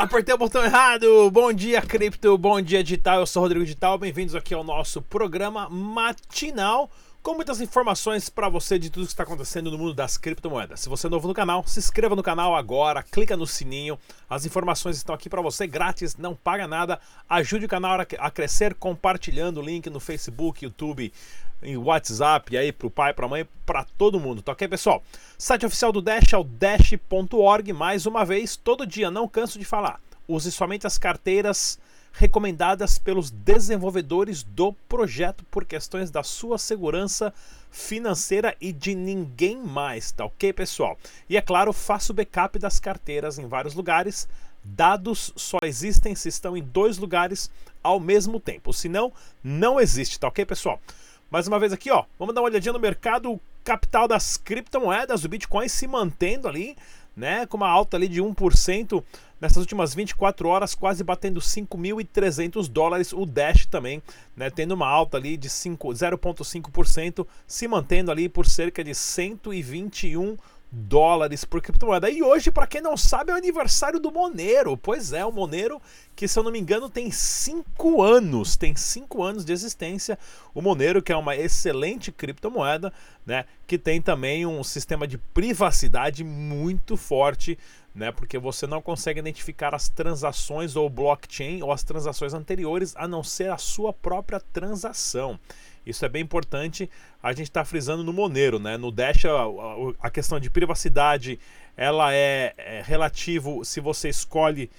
Apertei o botão errado. Bom dia, cripto. Bom dia, digital. Eu sou Rodrigo Digital. Bem-vindos aqui ao nosso programa matinal com muitas informações para você de tudo que está acontecendo no mundo das criptomoedas. Se você é novo no canal, se inscreva no canal agora, clica no sininho. As informações estão aqui para você grátis, não paga nada. Ajude o canal a crescer compartilhando o link no Facebook, YouTube, em WhatsApp, aí pro pai, pra mãe, para todo mundo, tá ok, pessoal? Site oficial do Dash é o dash.org, mais uma vez, todo dia, não canso de falar. Use somente as carteiras recomendadas pelos desenvolvedores do projeto por questões da sua segurança financeira e de ninguém mais, tá ok, pessoal? E é claro, faça o backup das carteiras em vários lugares. Dados só existem se estão em dois lugares ao mesmo tempo, senão não existe, tá ok, pessoal? Mais uma vez aqui, ó, vamos dar uma olhadinha no mercado capital das criptomoedas, o Bitcoin se mantendo ali, né, com uma alta ali de 1% nessas últimas 24 horas, quase batendo 5.300 dólares. O Dash também, né, tendo uma alta ali de 0,5%, se mantendo ali por cerca de 121 dólares por criptomoeda. E hoje, para quem não sabe, é o aniversário do Monero. Pois é, o Monero, que se eu não me engano tem 5 anos, tem 5 anos de existência. O Monero, que é uma excelente criptomoeda, né, que tem também um sistema de privacidade muito forte, né, porque você não consegue identificar as transações ou blockchain ou as transações anteriores a não ser a sua própria transação. Isso é bem importante. A gente está frisando no Monero, né? No Dash a, a, questão de privacidade ela é, é relativo se você escolhe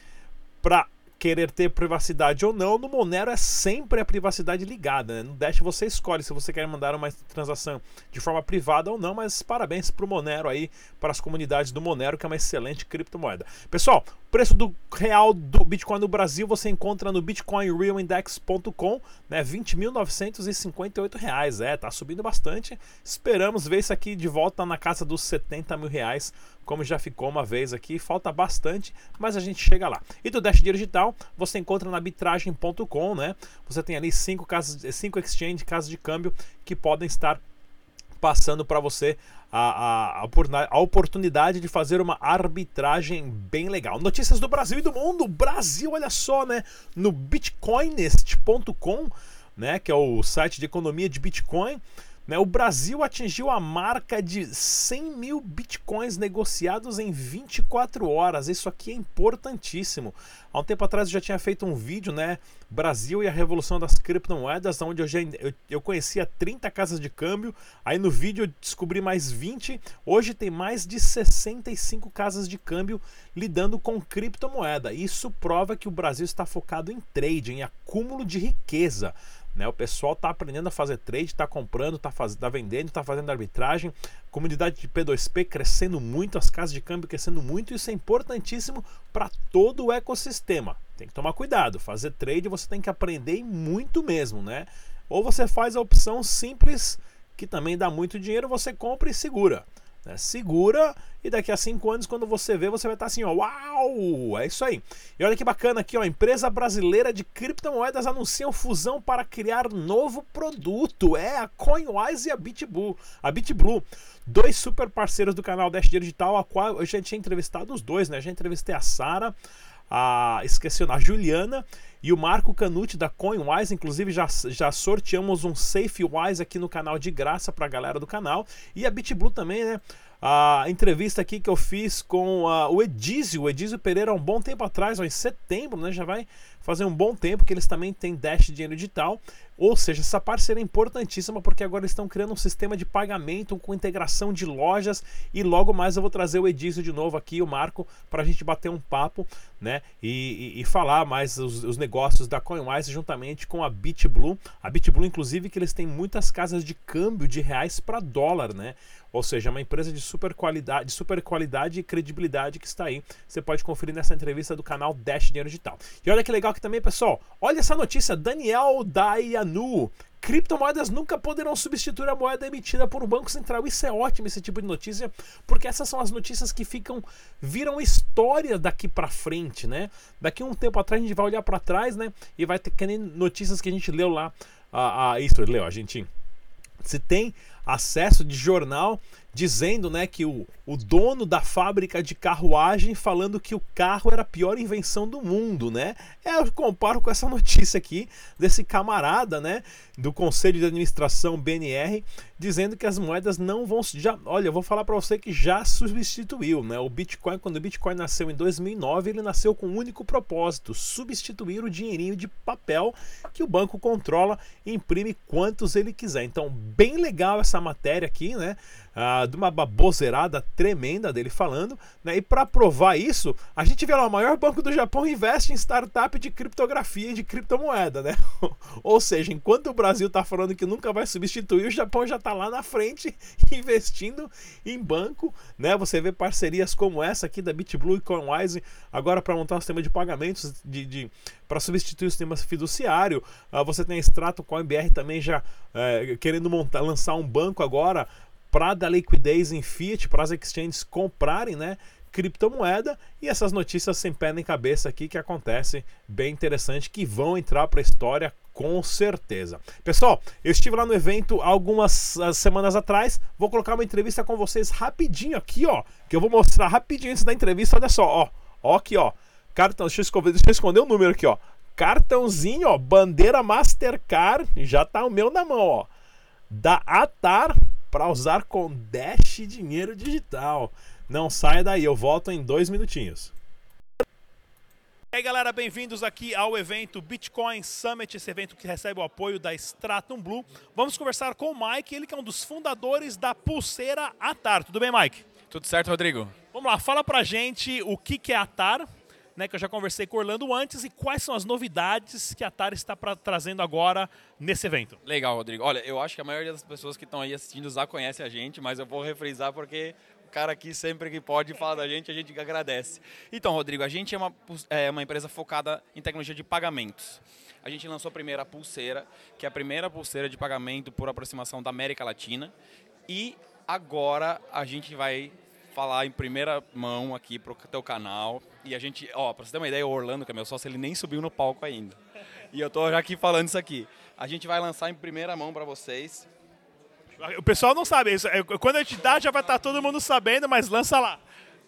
para querer ter privacidade ou não, no Monero é sempre a privacidade ligada. Né? No Dash você escolhe se você quer mandar uma transação de forma privada ou não, mas parabéns para o Monero aí, para as comunidades do Monero, que é uma excelente criptomoeda. Pessoal, preço do real do Bitcoin no Brasil você encontra no bitcoinrealindex.com, né? 20.958 reais. É, tá subindo bastante. Esperamos ver isso aqui de volta na casa dos 70 mil reais como já ficou uma vez aqui, falta bastante, mas a gente chega lá. E do Dash Digital, você encontra na arbitragem.com, né? Você tem ali cinco casas, cinco exchange, casas de câmbio que podem estar passando para você a, a, a, oportunidade de fazer uma arbitragem bem legal. Notícias do Brasil e do mundo. Brasil, olha só, né? No bitcoinist.com, né? Que é o site de economia de Bitcoin. Né? O Brasil atingiu a marca de 100 mil bitcoins negociados em 24 horas. Isso aqui é importantíssimo. Há um tempo atrás eu já tinha feito um vídeo, né? Brasil e a revolução das criptomoedas, onde eu, já, eu, eu conhecia 30 casas de câmbio. Aí no vídeo eu descobri mais 20. Hoje tem mais de 65 casas de câmbio lidando com criptomoeda. Isso prova que o Brasil está focado em trade, em acúmulo de riqueza. Né? O pessoal está aprendendo a fazer trade, está comprando, está faz... tá vendendo, está fazendo arbitragem. Comunidade de P2P crescendo muito, as casas de câmbio crescendo muito. Isso é importantíssimo para todo o ecossistema. Tem que tomar cuidado. Fazer trade você tem que aprender muito mesmo, né? Ou você faz a opção simples, que também dá muito dinheiro, você compra e segura. Né? Segura e daqui a cinco anos, quando você vê, você vai estar assim, ó, uau! É isso aí. E olha que bacana aqui, ó, empresa brasileira de criptomoedas anuncia fusão para criar novo produto. É a Coinwise e a BitBlue. A BitBlue, dois super parceiros do canal Dash Digital, a qual eu já tinha entrevistado os dois, né? Já entrevistei a Sara, a esqueci a Juliana e o Marco Canuti da CoinWise, inclusive já, já sorteamos um SafeWise aqui no canal de graça para a galera do canal. E a BitBlue também, né? A entrevista aqui que eu fiz com uh, o Edísio, o Pereira, há um bom tempo atrás, ó, em setembro, né? Já vai fazer um bom tempo que eles também têm Dash dinheiro digital. Ou seja, essa parceria é importantíssima porque agora eles estão criando um sistema de pagamento com integração de lojas e logo mais eu vou trazer o Edísio de novo aqui, o Marco, para a gente bater um papo, né? E, e, e falar mais os, os, negócios da CoinWise juntamente com a BitBlue. A BitBlue, inclusive, que eles têm muitas casas de câmbio de reais para dólar, né? Ou seja, é uma empresa de super qualidade, de super qualidade e credibilidade que está aí. Você pode conferir nessa entrevista do canal Dash Dinheiro Digital. E olha que legal aqui também, pessoal. Olha essa notícia, Daniel Dayanu. Criptomoedas nunca poderão substituir a moeda emitida por um banco central. Isso é ótimo, esse tipo de notícia, porque essas são as notícias que ficam viram história daqui para frente, né? Daqui um tempo atrás a gente vai olhar para trás, né? E vai ter que notícias que a gente leu lá. Ah, ah isso, leu, a gente se tem acesso de jornal dizendo né, que o, o dono da fábrica de carruagem falando que o carro era a pior invenção do mundo, né? É, eu comparo com essa notícia aqui desse camarada, né, do Conselho de Administração BNR, dizendo que as moedas não vão já, olha, eu vou falar para você que já substituiu, né? O Bitcoin, quando o Bitcoin nasceu em 2009, ele nasceu com um único propósito, substituir o dinheirinho de papel que o banco controla e imprime quantos ele quiser. Então, bem legal essa matéria aqui, né? Ah, de uma baboseirada tremenda dele falando, né? E para provar isso, a gente vê lá, o maior banco do Japão investe em startup de criptografia e de criptomoeda, né? Ou seja, enquanto o Brasil está falando que nunca vai substituir, o Japão já está lá na frente investindo em banco, né? Você vê parcerias como essa aqui da BitBlue e Coinwise agora para montar um sistema de pagamentos de, de para substituir o sistema fiduciário. Ah, você tem a Extrato Coinbr também já é, querendo montar, lançar um banco agora para dar liquidez em fiat, para as exchanges comprarem, né? criptomoeda e essas notícias sem pé nem cabeça aqui que acontecem bem interessante que vão entrar para a história com certeza. Pessoal, eu estive lá no evento algumas ah, semanas atrás, vou colocar uma entrevista com vocês rapidinho aqui, ó, que eu vou mostrar rapidinho antes da entrevista, olha só, ó, ó aqui, ó, cartão, deixa eu esconder, deixa eu esconder o número aqui, ó, cartãozinho, ó, bandeira Mastercard, já tá o meu na mão, ó, da Atar para usar com Dash dinheiro digital. Não saia daí, eu volto em dois minutinhos. E aí galera, bem-vindos aqui ao evento Bitcoin Summit, esse evento que recebe o apoio da Stratum Blue. Vamos conversar com o Mike, ele que é um dos fundadores da pulseira Atar. Tudo bem, Mike? Tudo certo, Rodrigo. Vamos lá, fala pra gente o que, que é Atar, né, que eu já conversei com o Orlando antes, e quais são as novidades que a Atari está pra, trazendo agora nesse evento. Legal, Rodrigo. Olha, eu acho que a maioria das pessoas que estão aí assistindo já conhece a gente, mas eu vou refrisar porque cara aqui sempre que pode falar da gente, a gente agradece. Então, Rodrigo, a gente é uma, é uma empresa focada em tecnologia de pagamentos. A gente lançou a primeira pulseira, que é a primeira pulseira de pagamento por aproximação da América Latina. E agora a gente vai falar em primeira mão aqui pro teu canal. E a gente, ó, pra você ter uma ideia, o Orlando, que é meu sócio, ele nem subiu no palco ainda. E eu tô já aqui falando isso aqui. A gente vai lançar em primeira mão para vocês. O pessoal não sabe isso. É, quando a gente dá, já vai estar todo mundo sabendo, mas lança lá.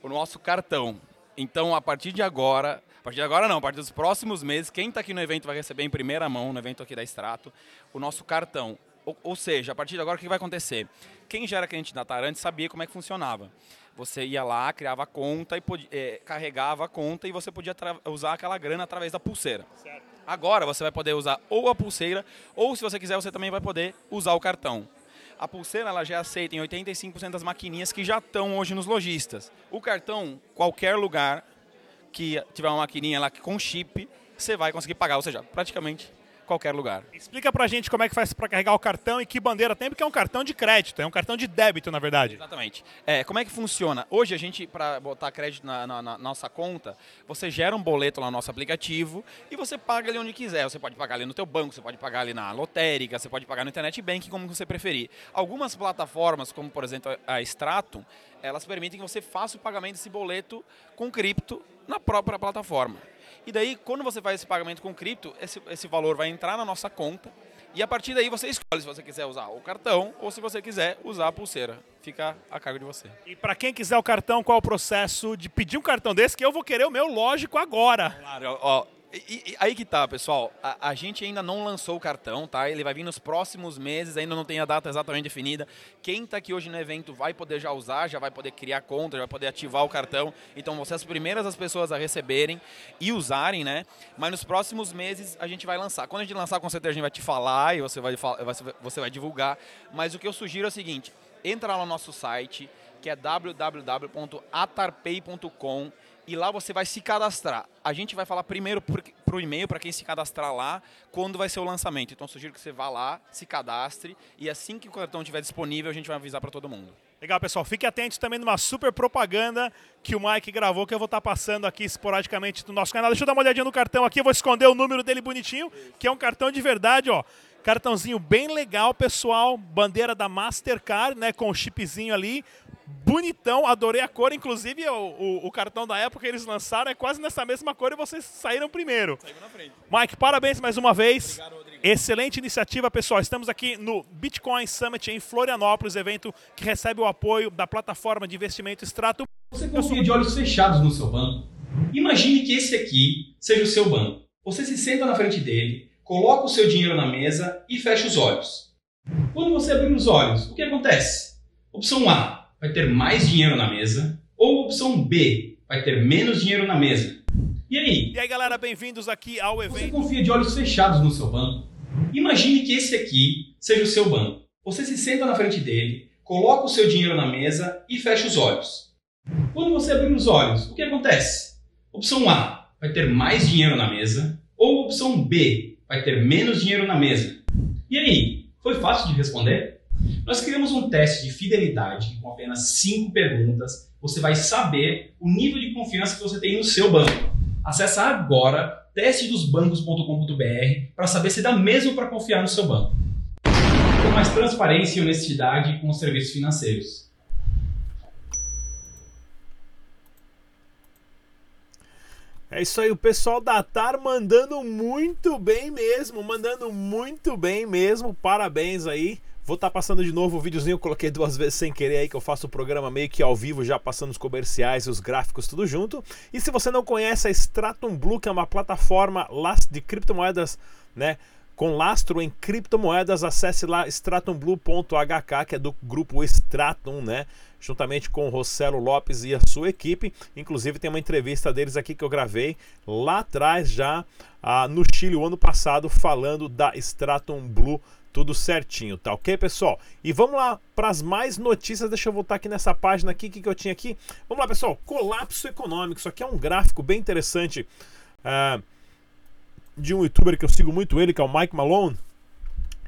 O nosso cartão. Então, a partir de agora, a partir de agora não, a partir dos próximos meses, quem está aqui no evento vai receber em primeira mão, no evento aqui da Extrato, o nosso cartão. Ou, ou seja, a partir de agora, o que vai acontecer? Quem já era cliente da Tarante sabia como é que funcionava. Você ia lá, criava a conta e podia, é, carregava a conta e você podia usar aquela grana através da pulseira. Certo. Agora você vai poder usar ou a pulseira, ou se você quiser, você também vai poder usar o cartão. A pulseira ela já aceita em 85% das maquininhas que já estão hoje nos lojistas. O cartão, qualquer lugar que tiver uma maquininha lá com chip, você vai conseguir pagar, ou seja, praticamente qualquer lugar. Explica pra gente como é que faz para carregar o cartão e que bandeira tem, porque é um cartão de crédito, é um cartão de débito, na verdade. Exatamente. É, como é que funciona? Hoje a gente, para botar crédito na, na, na, nossa conta, você gera um boleto lá no nosso aplicativo e você paga ali onde quiser. Você pode pagar ali no teu banco, você pode pagar ali na lotérica, você pode pagar no internet bank, como você preferir. Algumas plataformas, como por exemplo a Stratum, elas permitem que você faça o pagamento desse boleto com cripto na própria plataforma. E daí, quando você faz esse pagamento com cripto, esse, esse valor vai entrar na nossa conta e a partir daí você escolhe se você quiser usar o cartão ou se você quiser usar a pulseira. Fica a cargo de você. E para quem quiser o cartão, qual é o processo de pedir um cartão desse? Que eu vou querer o meu, lógico, agora. Claro, ó, e, e, aí que tá, pessoal. A, a, gente ainda não lançou o cartão, tá? Ele vai vir nos próximos meses, ainda não tem a data exatamente definida. Quem está aqui hoje no evento vai poder já usar, já vai poder criar conta, já vai poder ativar o cartão. Então, você é as primeiras as pessoas a receberem e usarem, né? Mas nos próximos meses a gente vai lançar. Quando a gente lançar, com certeza a gente vai te falar e você vai, você vai divulgar. Mas o que eu sugiro é o seguinte: entra lá no nosso site, que é www.atarpay.com e lá você vai se cadastrar. A gente vai falar primeiro para o e-mail, para quem se cadastrar lá, quando vai ser o lançamento. Então, sugiro que você vá lá, se cadastre e assim que o cartão estiver disponível, a gente vai avisar para todo mundo. Legal, pessoal. Fique atento também numa super propaganda que o Mike gravou, que eu vou estar passando aqui esporadicamente no nosso canal. Deixa eu dar uma olhadinha no cartão aqui, eu vou esconder o número dele bonitinho, que é um cartão de verdade, ó. Cartãozinho bem legal, pessoal. Bandeira da Mastercard, né? Com o chipzinho ali bonitão, adorei a cor. Inclusive, o, o, o, cartão da época que eles lançaram é quase nessa mesma cor e vocês saíram primeiro. Saímos na frente. Mike, parabéns mais uma vez. Obrigado, Rodrigo. Excelente iniciativa, pessoal. Estamos aqui no Bitcoin Summit em Florianópolis, evento que recebe o apoio da plataforma de investimento Strato. Você confia de olhos fechados no seu banco? Imagine que esse aqui seja o seu banco. Você se senta na frente dele, coloca o seu dinheiro na mesa e fecha os olhos. Quando você abrir os olhos, o que acontece? Opção A, vai ter mais dinheiro na mesa. Ou opção B, vai ter menos dinheiro na mesa. E aí? E aí, galera, bem-vindos aqui ao evento. Você confia de olhos fechados no seu banco? Imagine que esse aqui seja o seu banco. Você se senta na frente dele, coloca o seu dinheiro na mesa e fecha os olhos. Quando você abrir os olhos, o que acontece? Opção A, vai ter mais dinheiro na mesa. Ou opção B, vai ter menos dinheiro na mesa. E aí, foi fácil de responder? Nós criamos um teste de fidelidade com apenas 5 perguntas. Você vai saber o nível de confiança que você tem no seu banco. Acesse agora testedosbancos.com.br para saber se dá mesmo para confiar no seu banco. Com mais transparência e honestidade com os serviços financeiros. É isso aí, o pessoal da TAR mandando muito bem mesmo, mandando muito bem mesmo. Parabéns aí. Vou estar tá passando de novo o videozinho, coloquei duas vezes sem querer aí que eu faço o programa meio que ao vivo, já passando os comerciais e os gráficos tudo junto. E se você não conhece a Stratum Blue, que é uma plataforma de criptomoedas, né, com lastro em criptomoedas, acesse lá stratumblue.hk, que é do grupo Stratum, né? Juntamente com o Rossello Lopes e a sua equipe. Inclusive tem uma entrevista deles aqui que eu gravei lá atrás já ah, no Chile o ano passado falando da Stratum Blue tudo certinho, tá ok, pessoal? E vamos lá para as mais notícias. Deixa eu voltar aqui nessa página aqui, que, que eu tinha aqui. Vamos lá, pessoal. Colapso econômico. Isso aqui é um gráfico bem interessante uh, de um youtuber que eu sigo muito ele, que é o Mike Malone.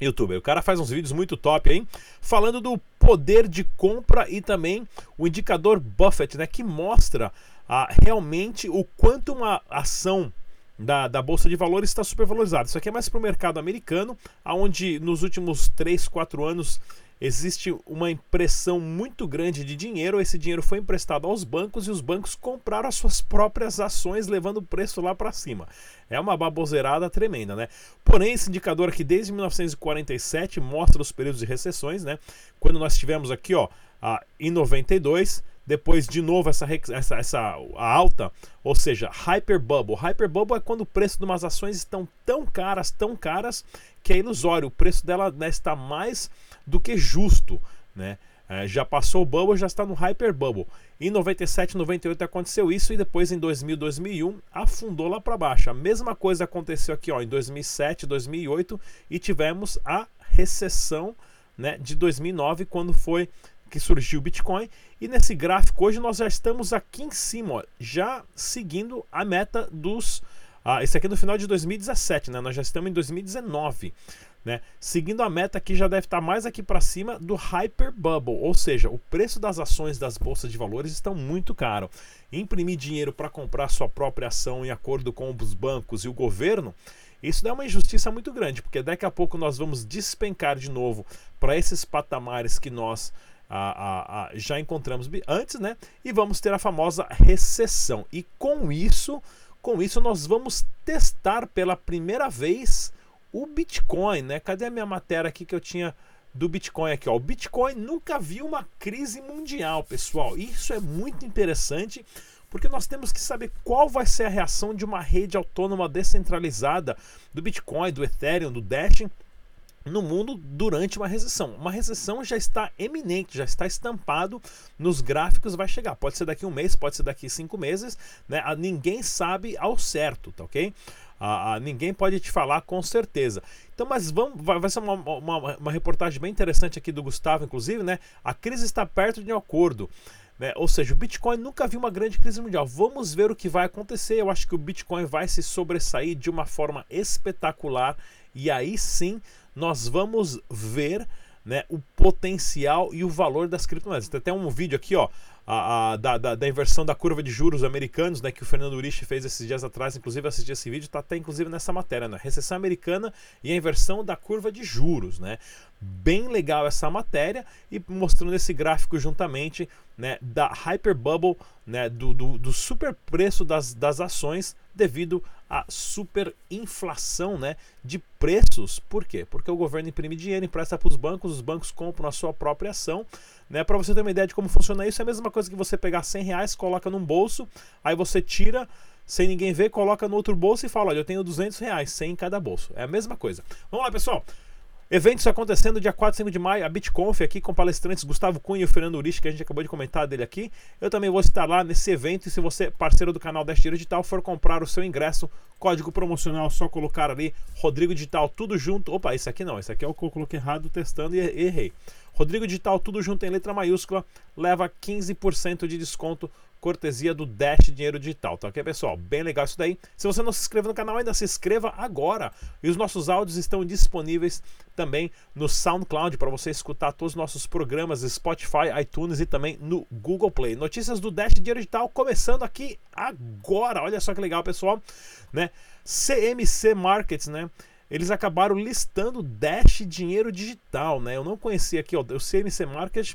Youtuber, o cara faz uns vídeos muito top aí, falando do poder de compra e também o indicador Buffett, né, que mostra uh, realmente o quanto uma ação da, da Bolsa de Valores está supervalorizado. Isso aqui é mais para o mercado americano, onde nos últimos 3, 4 anos existe uma impressão muito grande de dinheiro. Esse dinheiro foi emprestado aos bancos e os bancos compraram as suas próprias ações, levando o preço lá para cima. É uma baboseirada tremenda, né? Porém, esse indicador aqui desde 1947 mostra os períodos de recessões, né? Quando nós tivemos aqui, ó, em 92 depois de novo essa, essa, essa alta, ou seja, hyper bubble. Hyper bubble é quando o preço de umas ações estão tão caras, tão caras, que é ilusório. O preço dela né, está mais do que justo, né? É, já passou o bubble, já está no hyper bubble. Em 97, 98 aconteceu isso e depois em 2000, 2001 afundou lá para baixo. A mesma coisa aconteceu aqui, ó, em 2007, 2008 e tivemos a recessão, né, de 2009 quando foi que surgiu o Bitcoin. E nesse gráfico hoje nós já estamos aqui em cima, ó, já seguindo a meta dos. Ah, esse aqui é no final de 2017, né? Nós já estamos em 2019. Né? Seguindo a meta que já deve estar mais aqui para cima do Hyper Bubble, ou seja, o preço das ações das bolsas de valores estão muito caro. Imprimir dinheiro para comprar sua própria ação em acordo com os bancos e o governo, isso é uma injustiça muito grande, porque daqui a pouco nós vamos despencar de novo para esses patamares que nós a, a, a, já encontramos antes, né? E vamos ter a famosa recessão. E com isso, com isso nós vamos testar pela primeira vez o Bitcoin, né? Cadê a minha matéria aqui que eu tinha do Bitcoin aqui, ó? O Bitcoin nunca viu uma crise mundial, pessoal. Isso é muito interessante porque nós temos que saber qual vai ser a reação de uma rede autônoma descentralizada do Bitcoin, do Ethereum, do Dash no mundo durante uma recessão. Uma recessão já está eminente, já está estampado nos gráficos, vai chegar. Pode ser daqui um mês, pode ser daqui cinco meses, né? Ninguém sabe ao certo, tá ok? Ah, ah, ninguém pode te falar com certeza. Então, mas vamos, vai, vai ser uma, uma, uma, reportagem bem interessante aqui do Gustavo, inclusive, né? A crise está perto de um acordo. Né? Ou seja, o Bitcoin nunca viu uma grande crise mundial. Vamos ver o que vai acontecer. Eu acho que o Bitcoin vai se sobressair de uma forma espetacular. E aí sim nós vamos ver né, o potencial e o valor das criptomoedas. Tem até um vídeo aqui, ó, a, a, da, da, da, inversão da curva de juros americanos, né, que o Fernando Urich fez esses dias atrás, inclusive assisti esse vídeo, está até inclusive nessa matéria, né, recessão americana e a inversão da curva de juros, né, bem legal essa matéria e mostrando esse gráfico juntamente, né, da hyperbubble, né, do, do, do super preço das, das ações devido à superinflação, né, de preços. Por quê? Porque o governo imprime dinheiro, empresta para os bancos, os bancos compram a sua própria ação, né? Para você ter uma ideia de como funciona isso, é a mesma coisa que você pegar 100 reais, coloca num bolso, aí você tira sem ninguém ver, coloca no outro bolso e fala: Olha, eu tenho 200 reais, 100 em cada bolso. É a mesma coisa. Vamos lá, pessoal. Eventos acontecendo dia 4 e 5 de maio, a BitConf aqui com palestrantes Gustavo Cunha e Fernando Urich, que a gente acabou de comentar dele aqui. Eu também vou estar lá nesse evento e se você, parceiro do canal Dash Digital, for comprar o seu ingresso, código promocional, só colocar ali Rodrigo Digital, tudo junto. Opa, esse aqui não, esse aqui é o que eu coloquei errado testando e errei. Rodrigo Digital, tudo junto em letra maiúscula, leva 15% de desconto cortesia do Dash Dinheiro Digital, tá ok, pessoal? Bem legal isso daí. Se você não se inscreve no canal ainda, se inscreva agora. E os nossos áudios estão disponíveis também no SoundCloud para você escutar todos os nossos programas, Spotify, iTunes e também no Google Play. Notícias do Dash Dinheiro Digital começando aqui agora. Olha só que legal, pessoal, né? CMC Markets, né? Eles acabaram listando Dash Dinheiro Digital, né? Eu não conhecia aqui, ó, o CMC Market,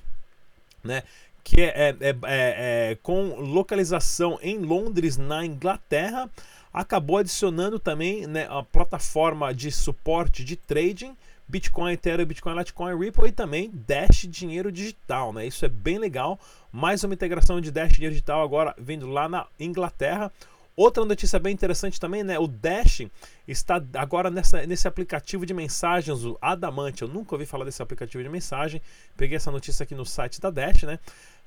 né? que é, é, é, é, com localização em Londres, na Inglaterra, acabou adicionando também né, a plataforma de suporte de trading, Bitcoin, Ethereum, Bitcoin, Litecoin, Ripple e também Dash Dinheiro Digital. Né? Isso é bem legal. Mais uma integração de Dash Dinheiro Digital agora vindo lá na Inglaterra. Outra notícia bem interessante também, né? O Dash está agora nessa, nesse aplicativo de mensagens, o Adamante. Eu nunca ouvi falar desse aplicativo de mensagem. Peguei essa notícia aqui no site da Dash, né?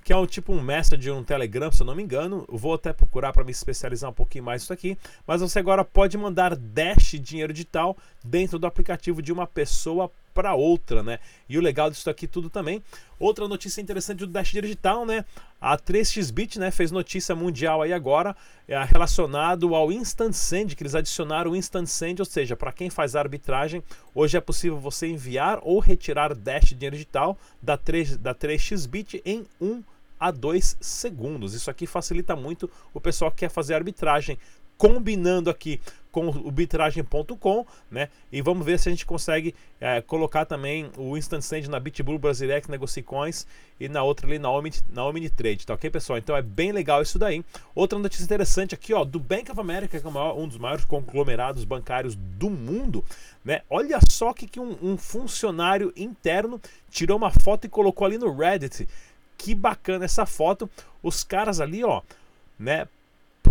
que é um tipo um mestre de um Telegram, se eu não me engano. vou até procurar para me especializar um pouquinho mais nisso aqui. Mas você agora pode mandar Dash dinheiro digital dentro do aplicativo de uma pessoa para outra, né? E o legal disso aqui tudo também. Outra notícia interessante do Dash Digital, né? A 3xBit, né, fez notícia mundial aí agora, é, relacionado ao Instant Send, que eles adicionaram o Instant Send, ou seja, para quem faz arbitragem, hoje é possível você enviar ou retirar Dash dinheiro digital da 3 da 3xBit em um a 2 segundos. Isso aqui facilita muito o pessoal que quer fazer arbitragem, combinando aqui com o bitragem.com, né? E vamos ver se a gente consegue é, colocar também o Instant Send na BitBlue Brasilex Negocie Coins e na outra ali na, Omni, na Omnitrade, tá ok, pessoal? Então é bem legal isso daí. Outra notícia interessante aqui, ó, do Bank of America, que é maior, um dos maiores conglomerados bancários do mundo, né? Olha só que, que um, um funcionário interno tirou uma foto e colocou ali no Reddit que bacana essa foto. Os caras ali, ó, né?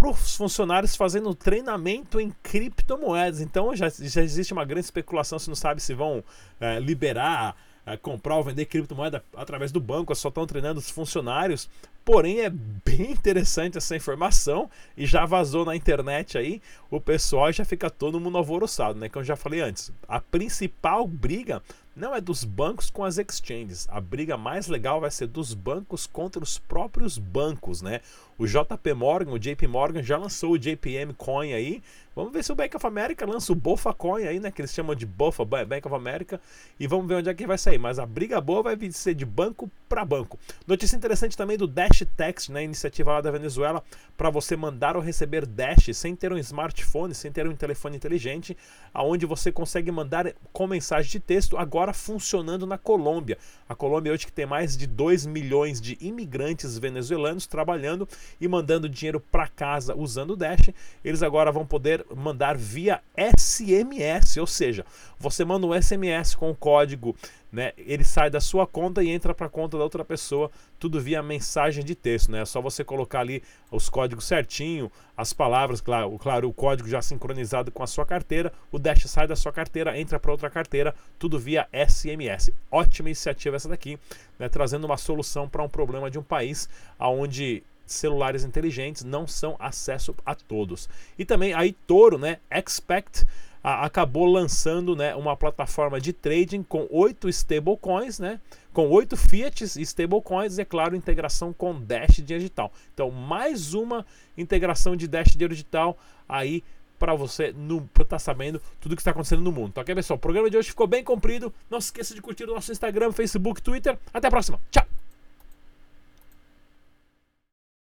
Para os funcionários fazendo treinamento em criptomoedas. Então já, já existe uma grande especulação. Se não sabe se vão é, liberar, é, comprar ou vender criptomoeda através do banco, só estão treinando os funcionários. Porém, é bem interessante essa informação e já vazou na internet aí. O pessoal já fica todo mundo alvoroçado, né? Como eu já falei antes, a principal briga não é dos bancos com as exchanges. A briga mais legal vai ser dos bancos contra os próprios bancos, né? O JP Morgan, o JP Morgan já lançou o JPM Coin aí. Vamos ver se o Bank of America lança o Bofa Coin aí, né? Que eles chamam de Bofa Bank of America. E vamos ver onde é que vai sair. Mas a briga boa vai ser de banco para banco. Notícia interessante também do Dash Text, né? Iniciativa lá da Venezuela para você mandar ou receber Dash sem ter um smartphone, sem ter um telefone inteligente, aonde você consegue mandar com mensagem de texto agora funcionando na Colômbia. A Colômbia hoje que tem mais de 2 milhões de imigrantes venezuelanos trabalhando e mandando dinheiro para casa usando o Dash, eles agora vão poder mandar via SMS, ou seja, você manda um SMS com o código né, ele sai da sua conta e entra para a conta da outra pessoa, tudo via mensagem de texto, né? É só você colocar ali os códigos certinho, as palavras, claro, claro, o código já sincronizado com a sua carteira, o Dash sai da sua carteira, entra para outra carteira, tudo via SMS. Ótima iniciativa essa daqui, né, trazendo uma solução para um problema de um país onde celulares inteligentes não são acesso a todos. E também aí Toro, né, Expect a, acabou lançando né, uma plataforma de trading com oito stablecoins, né, com oito fiat e stablecoins, é claro, integração com Dash digital. Então, mais uma integração de Dash digital aí para você estar tá sabendo tudo que está acontecendo no mundo. Tá ok, pessoal? O programa de hoje ficou bem comprido. Não se esqueça de curtir o nosso Instagram, Facebook, Twitter. Até a próxima. Tchau!